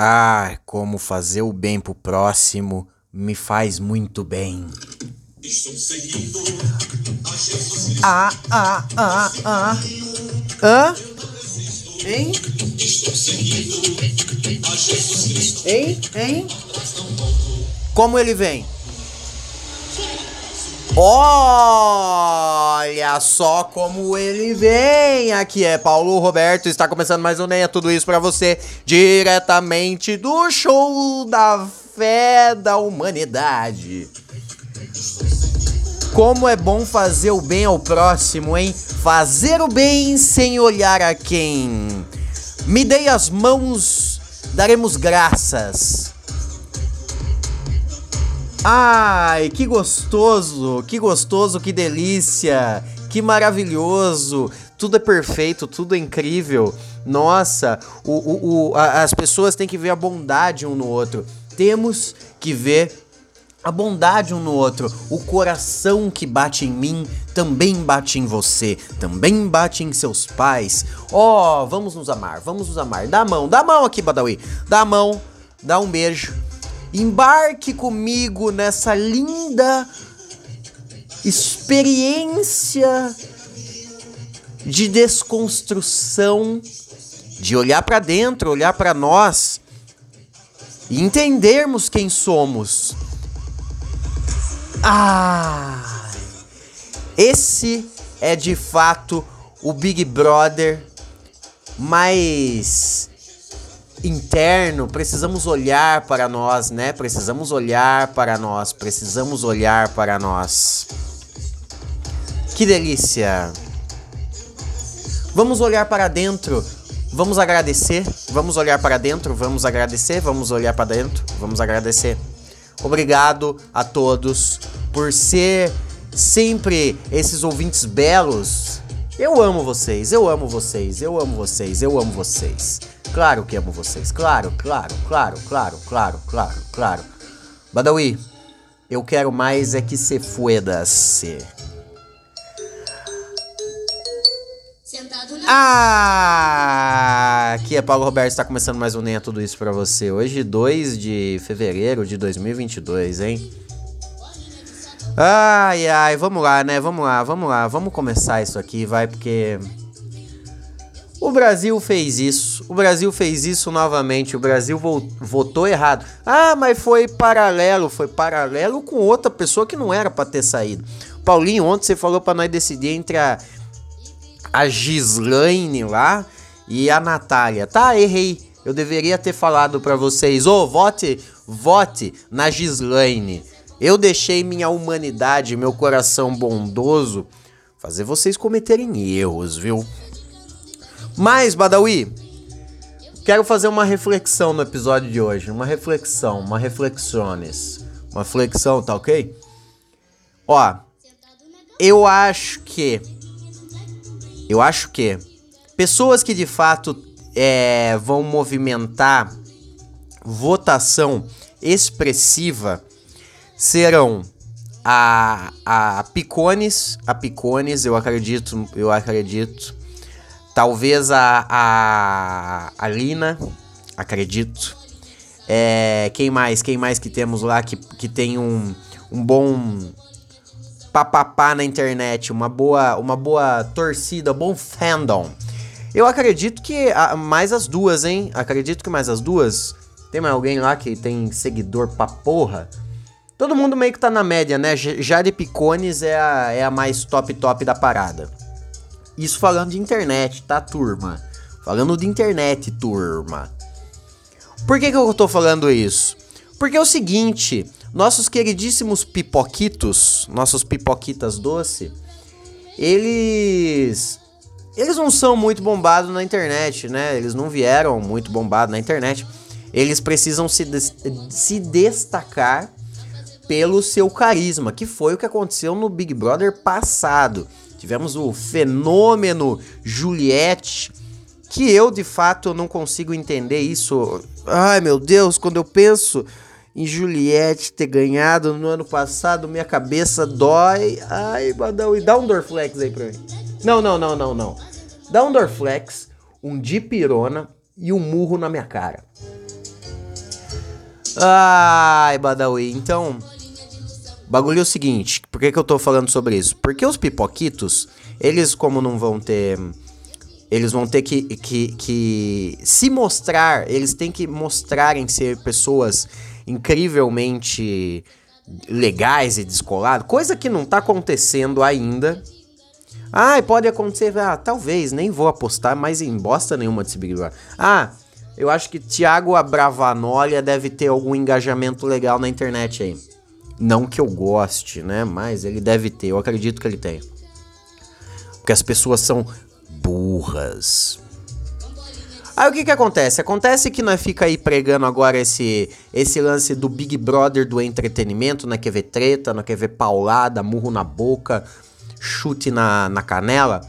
Ah, como fazer o bem pro próximo me faz muito bem. Ah, ah, ah, ah. Hã? Hein? Hein? Hein? Como ele vem? Olha só como ele vem! Aqui é Paulo Roberto, está começando mais um Neia Tudo Isso para você, diretamente do show da fé da humanidade. Como é bom fazer o bem ao próximo, hein? Fazer o bem sem olhar a quem. Me dei as mãos, daremos graças. Ai, que gostoso, que gostoso, que delícia, que maravilhoso. Tudo é perfeito, tudo é incrível. Nossa, o, o, o, a, as pessoas têm que ver a bondade um no outro. Temos que ver a bondade um no outro. O coração que bate em mim também bate em você, também bate em seus pais. Ó, oh, vamos nos amar, vamos nos amar. Dá a mão, dá a mão aqui, Badawi. Dá a mão, dá um beijo Embarque comigo nessa linda experiência de desconstrução, de olhar para dentro, olhar para nós e entendermos quem somos. Ah! Esse é de fato o Big Brother mais interno, precisamos olhar para nós, né? Precisamos olhar para nós, precisamos olhar para nós. Que delícia! Vamos olhar para dentro, vamos agradecer, vamos olhar para dentro, vamos agradecer, vamos olhar para dentro, vamos agradecer. Obrigado a todos por ser sempre esses ouvintes belos. Eu amo vocês, eu amo vocês, eu amo vocês, eu amo vocês. Claro que amo vocês. Claro, claro, claro, claro, claro, claro, claro. Badawi, eu quero mais é que se fueda-se. Ah, aqui é Paulo Roberto, está começando mais um Nem é Tudo Isso para você. Hoje, 2 de fevereiro de 2022, hein? Ai, ai, vamos lá, né? Vamos lá, vamos lá, vamos começar isso aqui, vai, porque o Brasil fez isso. O Brasil fez isso novamente. O Brasil votou errado. Ah, mas foi paralelo. Foi paralelo com outra pessoa que não era para ter saído. Paulinho, ontem você falou para nós decidir entre a, a Gislaine lá e a Natália. Tá, errei. Eu deveria ter falado para vocês: ô, oh, vote, vote na Gislaine. Eu deixei minha humanidade, meu coração bondoso, fazer vocês cometerem erros, viu? Mas, Badawi, quero fazer uma reflexão no episódio de hoje. Uma reflexão, uma reflexões. Uma flexão, tá ok? Ó, eu acho que. Eu acho que. Pessoas que de fato é, vão movimentar votação expressiva serão a, a Picones, a Picones, eu acredito, eu acredito, Talvez a, a, a Lina, acredito. É, quem mais? Quem mais que temos lá que, que tem um, um bom papapá na internet, uma boa, uma boa torcida, bom fandom. Eu acredito que a, mais as duas, hein? Acredito que mais as duas. Tem mais alguém lá que tem seguidor pra porra? Todo mundo meio que tá na média, né? Jade Picones é a, é a mais top top da parada. Isso falando de internet, tá, turma? Falando de internet, turma. Por que, que eu tô falando isso? Porque é o seguinte, nossos queridíssimos pipoquitos, nossos pipoquitas doce, eles eles não são muito bombados na internet, né? Eles não vieram muito bombados na internet. Eles precisam se, se destacar pelo seu carisma, que foi o que aconteceu no Big Brother passado. Tivemos o fenômeno Juliette, que eu de fato não consigo entender isso. Ai meu Deus, quando eu penso em Juliette ter ganhado no ano passado, minha cabeça dói. Ai, Badão, e dá um Dorflex aí pra mim. Não, não, não, não, não. Dá um Dorflex, um dipirona e um murro na minha cara. Ai, Badawi, então. Bagulho é o seguinte, por que, que eu tô falando sobre isso? Porque os pipoquitos, eles como não vão ter. Eles vão ter que, que, que se mostrar, eles têm que mostrarem ser pessoas incrivelmente legais e descoladas, coisa que não tá acontecendo ainda. Ah, pode acontecer, ah, talvez, nem vou apostar mais em bosta nenhuma desse Big Brother. Ah, eu acho que Thiago Abravanolha deve ter algum engajamento legal na internet aí. Não que eu goste, né? Mas ele deve ter, eu acredito que ele tem. Porque as pessoas são burras. Aí o que que acontece? Acontece que nós fica aí pregando agora esse, esse lance do Big Brother do entretenimento, não quer ver treta, não quer ver paulada, murro na boca, chute na, na canela.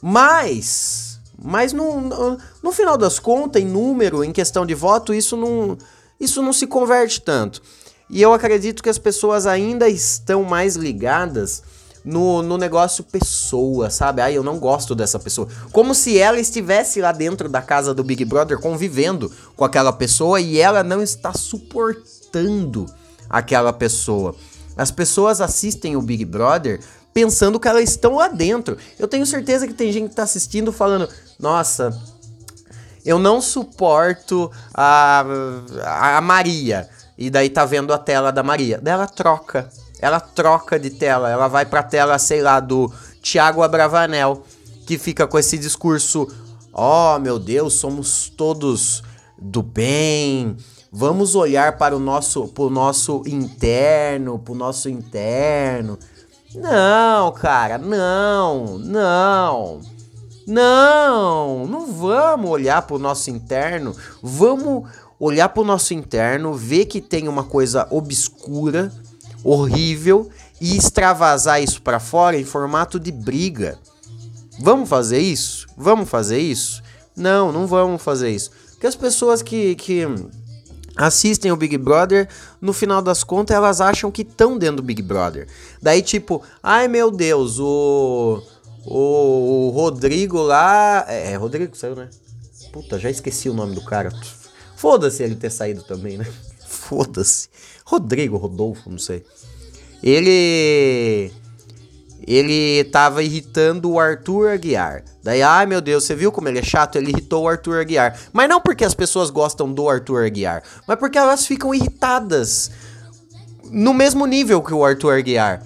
Mas, mas no, no, no final das contas, em número, em questão de voto, isso não, isso não se converte tanto. E eu acredito que as pessoas ainda estão mais ligadas no, no negócio pessoa, sabe? Ai, eu não gosto dessa pessoa. Como se ela estivesse lá dentro da casa do Big Brother convivendo com aquela pessoa e ela não está suportando aquela pessoa. As pessoas assistem o Big Brother pensando que elas estão lá dentro. Eu tenho certeza que tem gente que está assistindo falando: Nossa, eu não suporto a, a Maria. E daí tá vendo a tela da Maria. Daí ela troca ela troca de tela, ela vai pra tela, sei lá, do Tiago Abravanel, que fica com esse discurso: "Ó, oh, meu Deus, somos todos do bem. Vamos olhar para o nosso pro nosso interno, pro nosso interno". Não, cara, não, não. Não, não vamos olhar para o nosso interno. Vamos olhar para o nosso interno, ver que tem uma coisa obscura, horrível e extravasar isso para fora em formato de briga. Vamos fazer isso? Vamos fazer isso? Não, não vamos fazer isso. Porque as pessoas que, que assistem o Big Brother, no final das contas, elas acham que estão dentro do Big Brother. Daí, tipo, ai meu Deus, o. O, o Rodrigo lá. É, é, Rodrigo saiu, né? Puta, já esqueci o nome do cara. Foda-se ele ter saído também, né? Foda-se. Rodrigo, Rodolfo, não sei. Ele. Ele tava irritando o Arthur Aguiar. Daí, ai meu Deus, você viu como ele é chato? Ele irritou o Arthur Aguiar. Mas não porque as pessoas gostam do Arthur Aguiar, mas porque elas ficam irritadas no mesmo nível que o Arthur Aguiar.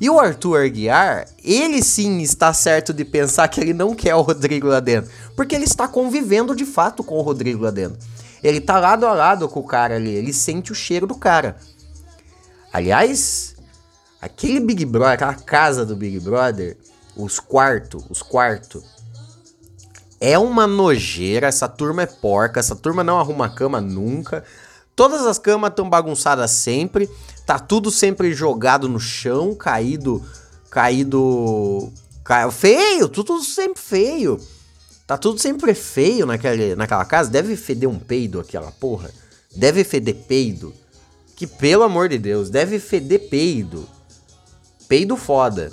E o Arthur Aguiar, ele sim está certo de pensar que ele não quer o Rodrigo lá dentro. Porque ele está convivendo de fato com o Rodrigo lá dentro. Ele tá lado a lado com o cara ali, ele sente o cheiro do cara. Aliás, aquele Big Brother, aquela casa do Big Brother, os quartos, os quartos, é uma nojeira, essa turma é porca, essa turma não arruma cama nunca. Todas as camas estão bagunçadas sempre, tá tudo sempre jogado no chão, caído, caído, ca... feio, tudo sempre feio. Tá tudo sempre feio naquele, naquela casa. Deve feder um peido aquela porra. Deve feder peido. Que pelo amor de Deus, deve feder peido. Peido foda.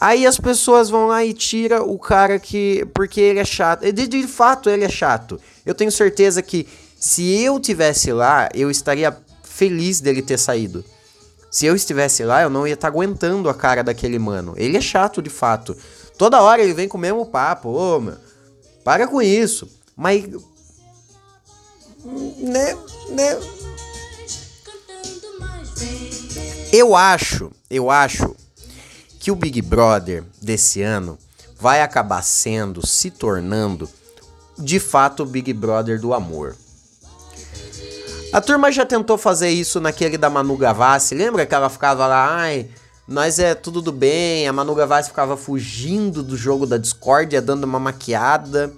Aí as pessoas vão lá e tira o cara que. Porque ele é chato. De, de fato, ele é chato. Eu tenho certeza que se eu tivesse lá, eu estaria feliz dele ter saído. Se eu estivesse lá, eu não ia estar tá aguentando a cara daquele mano. Ele é chato de fato. Toda hora ele vem com o mesmo papo. Ô, meu, para com isso. Mas. Né, né. Eu acho, eu acho que o Big Brother desse ano vai acabar sendo, se tornando, de fato, o Big Brother do amor. A turma já tentou fazer isso naquele da Manu Gavassi, lembra que ela ficava lá, ai, nós é tudo do bem, a Manu Gavassi ficava fugindo do jogo da discórdia, dando uma maquiada.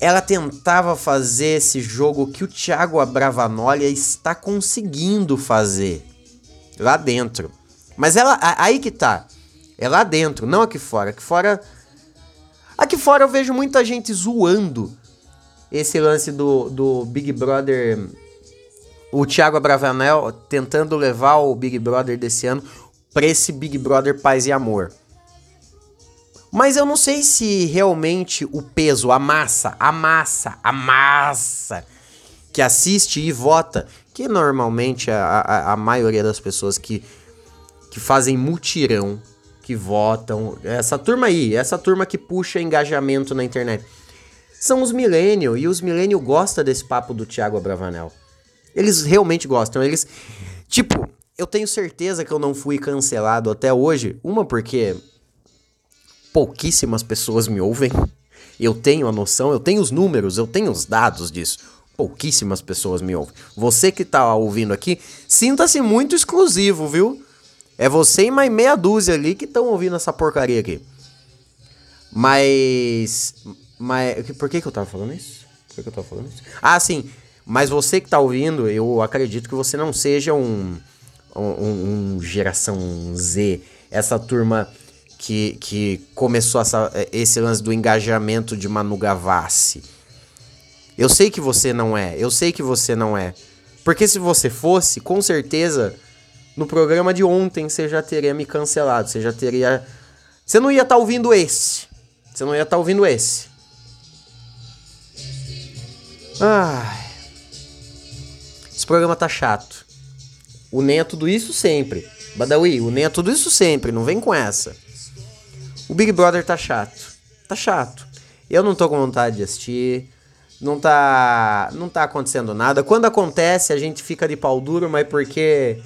Ela tentava fazer esse jogo que o Thiago Abravanolha está conseguindo fazer lá dentro. Mas ela aí que tá. É lá dentro, não aqui fora. Aqui fora Aqui fora eu vejo muita gente zoando esse lance do, do Big Brother o Thiago Abravanel tentando levar o Big Brother desse ano para esse Big Brother Paz e Amor. Mas eu não sei se realmente o peso, a massa, a massa, a massa que assiste e vota, que normalmente a, a, a maioria das pessoas que, que fazem mutirão, que votam, essa turma aí, essa turma que puxa engajamento na internet, são os millennials, e os millennials gostam desse papo do Thiago Abravanel. Eles realmente gostam, eles... Tipo, eu tenho certeza que eu não fui cancelado até hoje, uma porque pouquíssimas pessoas me ouvem. Eu tenho a noção, eu tenho os números, eu tenho os dados disso. Pouquíssimas pessoas me ouvem. Você que tá ouvindo aqui, sinta-se muito exclusivo, viu? É você e mais meia dúzia ali que estão ouvindo essa porcaria aqui. Mas. Mas. Por que, que eu tava falando isso? Por que, que eu tava falando isso? Ah, sim. Mas você que tá ouvindo, eu acredito que você não seja um. Um, um geração Z. Essa turma que, que começou essa, esse lance do engajamento de Manu Gavassi. Eu sei que você não é, eu sei que você não é. Porque se você fosse, com certeza, no programa de ontem você já teria me cancelado, você já teria... Você não ia estar tá ouvindo esse. Você não ia estar tá ouvindo esse. Ai. Esse programa tá chato. O NEM é tudo isso sempre. Badawi, o NEM é tudo isso sempre, não vem com essa. O Big Brother tá chato. Tá chato. Eu não tô com vontade de assistir. Não tá, não tá acontecendo nada. Quando acontece, a gente fica de pau duro, mas porque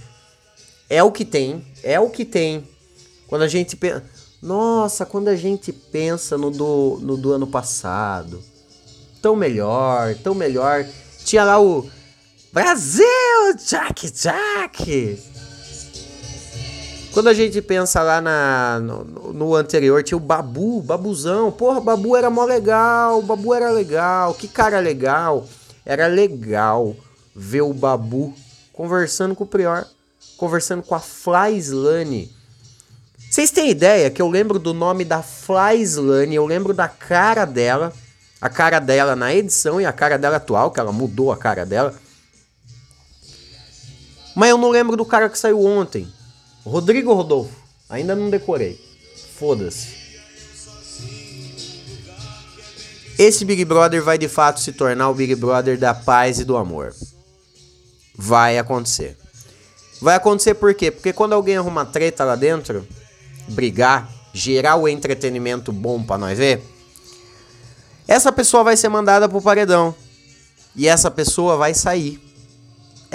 é o que tem. É o que tem. Quando a gente pensa. Nossa, quando a gente pensa no do, no do ano passado. Tão melhor, tão melhor. Tinha lá o. Brasil! Jack Jack! Quando a gente pensa lá na, no, no, anterior, tinha o Babu, Babuzão. Porra, Babu era mó legal, Babu era legal. Que cara legal. Era legal ver o Babu conversando com o Prior, conversando com a Flyslane. Vocês têm ideia que eu lembro do nome da Flyslane, eu lembro da cara dela, a cara dela na edição e a cara dela atual, que ela mudou a cara dela. Mas eu não lembro do cara que saiu ontem. Rodrigo Rodolfo. Ainda não decorei. Foda-se. Esse Big Brother vai de fato se tornar o Big Brother da paz e do amor. Vai acontecer. Vai acontecer por quê? Porque quando alguém arruma treta lá dentro, brigar, gerar o entretenimento bom para nós ver, essa pessoa vai ser mandada pro paredão. E essa pessoa vai sair.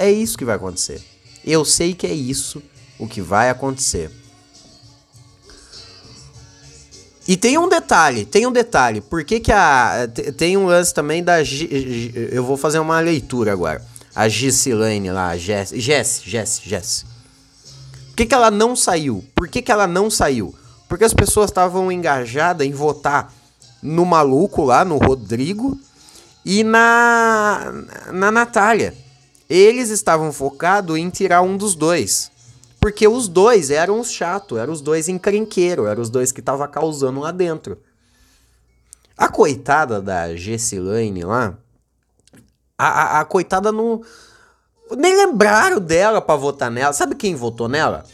É isso que vai acontecer. Eu sei que é isso o que vai acontecer. E tem um detalhe, tem um detalhe. Por que, que a. Tem um lance também da. Eu vou fazer uma leitura agora. A Gisilane lá, a Jess. Jess, Jess, Jess. Por que, que ela não saiu? Por que, que ela não saiu? Porque as pessoas estavam engajadas em votar no maluco lá, no Rodrigo, e na. na Natália. Eles estavam focados em tirar um dos dois. Porque os dois eram os chatos, eram os dois encrenqueiros, eram os dois que tava causando lá dentro. A coitada da Gessilane lá, a, a, a, coitada não. Nem lembraram dela para votar nela. Sabe quem votou nela?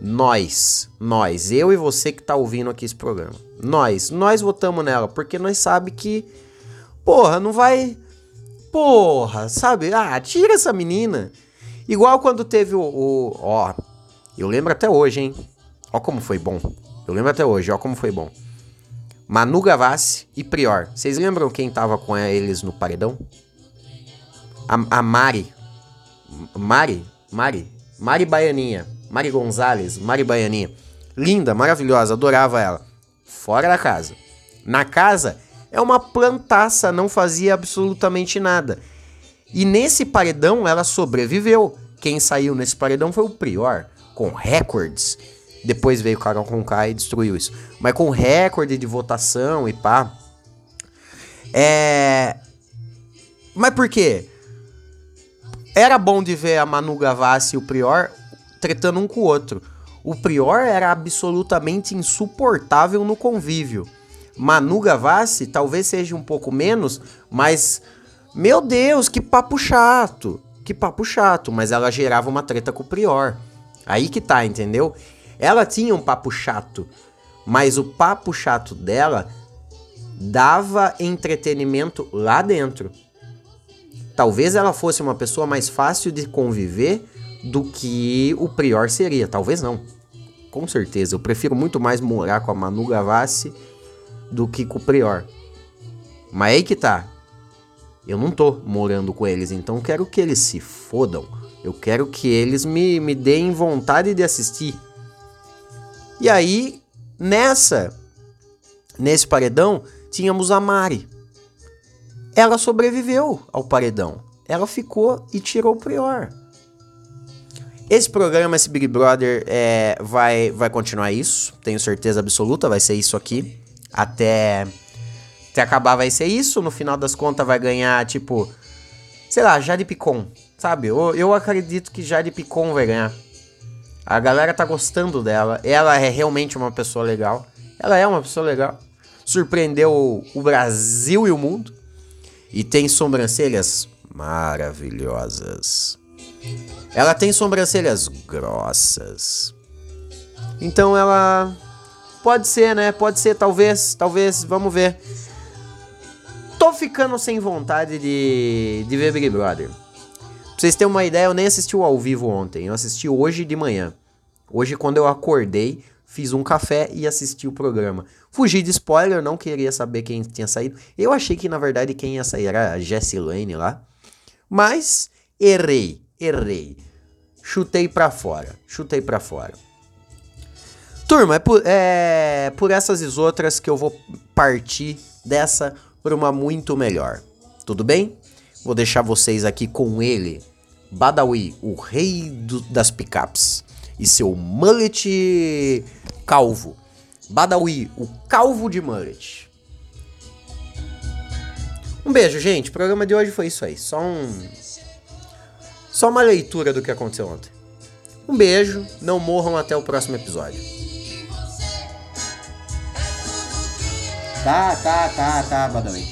Nós. Nós. Eu e você que tá ouvindo aqui esse programa. Nós. Nós votamos nela, porque nós sabe que. Porra, não vai. Porra, sabe? Ah, tira essa menina. Igual quando teve o. o ó, eu lembro até hoje, hein? Ó como foi bom. Eu lembro até hoje, ó como foi bom. Manu Gavassi e Prior. Vocês lembram quem tava com eles no paredão? A, a Mari. Mari? Mari? Mari Baianinha. Mari Gonzalez. Mari Baianinha. Linda, maravilhosa, adorava ela. Fora da casa. Na casa, é uma plantaça, não fazia absolutamente nada. E nesse paredão ela sobreviveu. Quem saiu nesse paredão foi o Prior com recordes. Depois veio o Carol Conká e destruiu isso. Mas com recorde de votação e pá. É. Mas por quê? Era bom de ver a Manu Gavassi e o Prior tretando um com o outro. O Prior era absolutamente insuportável no convívio. Manu Gavassi talvez seja um pouco menos, mas. Meu Deus, que papo chato! Que papo chato, mas ela gerava uma treta com o Prior. Aí que tá, entendeu? Ela tinha um papo chato. Mas o papo chato dela dava entretenimento lá dentro. Talvez ela fosse uma pessoa mais fácil de conviver do que o Prior seria. Talvez não. Com certeza. Eu prefiro muito mais morar com a Manu Gavassi do que com o Prior. Mas aí que tá. Eu não tô morando com eles, então quero que eles se fodam. Eu quero que eles me, me deem vontade de assistir. E aí, nessa, nesse paredão, tínhamos a Mari. Ela sobreviveu ao paredão. Ela ficou e tirou o Prior. Esse programa, esse Big Brother, é, vai, vai continuar isso. Tenho certeza absoluta, vai ser isso aqui. Até, até acabar vai ser isso. No final das contas vai ganhar, tipo... Sei lá, Jade Picon, sabe? Eu, eu acredito que Jade Picon vai ganhar. A galera tá gostando dela. Ela é realmente uma pessoa legal. Ela é uma pessoa legal. Surpreendeu o Brasil e o mundo. E tem sobrancelhas maravilhosas. Ela tem sobrancelhas grossas. Então ela pode ser, né? Pode ser, talvez, talvez, vamos ver. Tô ficando sem vontade de, de ver Big Brother. Pra vocês terem uma ideia, eu nem assisti o ao vivo ontem. Eu assisti hoje de manhã. Hoje, quando eu acordei, fiz um café e assisti o programa. Fugi de spoiler, não queria saber quem tinha saído. Eu achei que, na verdade, quem ia sair era a Jessie Lane lá. Mas errei errei. Chutei para fora. Chutei para fora. Turma, é por, é por essas e outras que eu vou partir dessa para uma muito melhor. Tudo bem? Vou deixar vocês aqui com ele, Badawi, o rei do, das picapes, e seu mullet calvo. Badawi, o calvo de mullet. Um beijo, gente. O programa de hoje foi isso aí. Só um só uma leitura do que aconteceu ontem. Um beijo, não morram até o próximo episódio. Tá, tá, tá, tá, Badawi.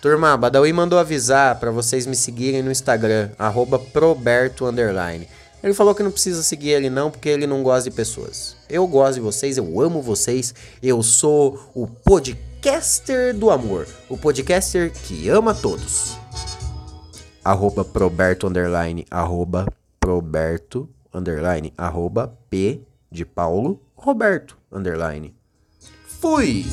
Turma, Badawi mandou avisar para vocês me seguirem no Instagram, proberto Ele falou que não precisa seguir ele não, porque ele não gosta de pessoas. Eu gosto de vocês, eu amo vocês, eu sou o podcaster do amor, o podcaster que ama todos arroba proberto, underline, arroba proberto, underline, arroba p de Paulo, Roberto, underline. Fui!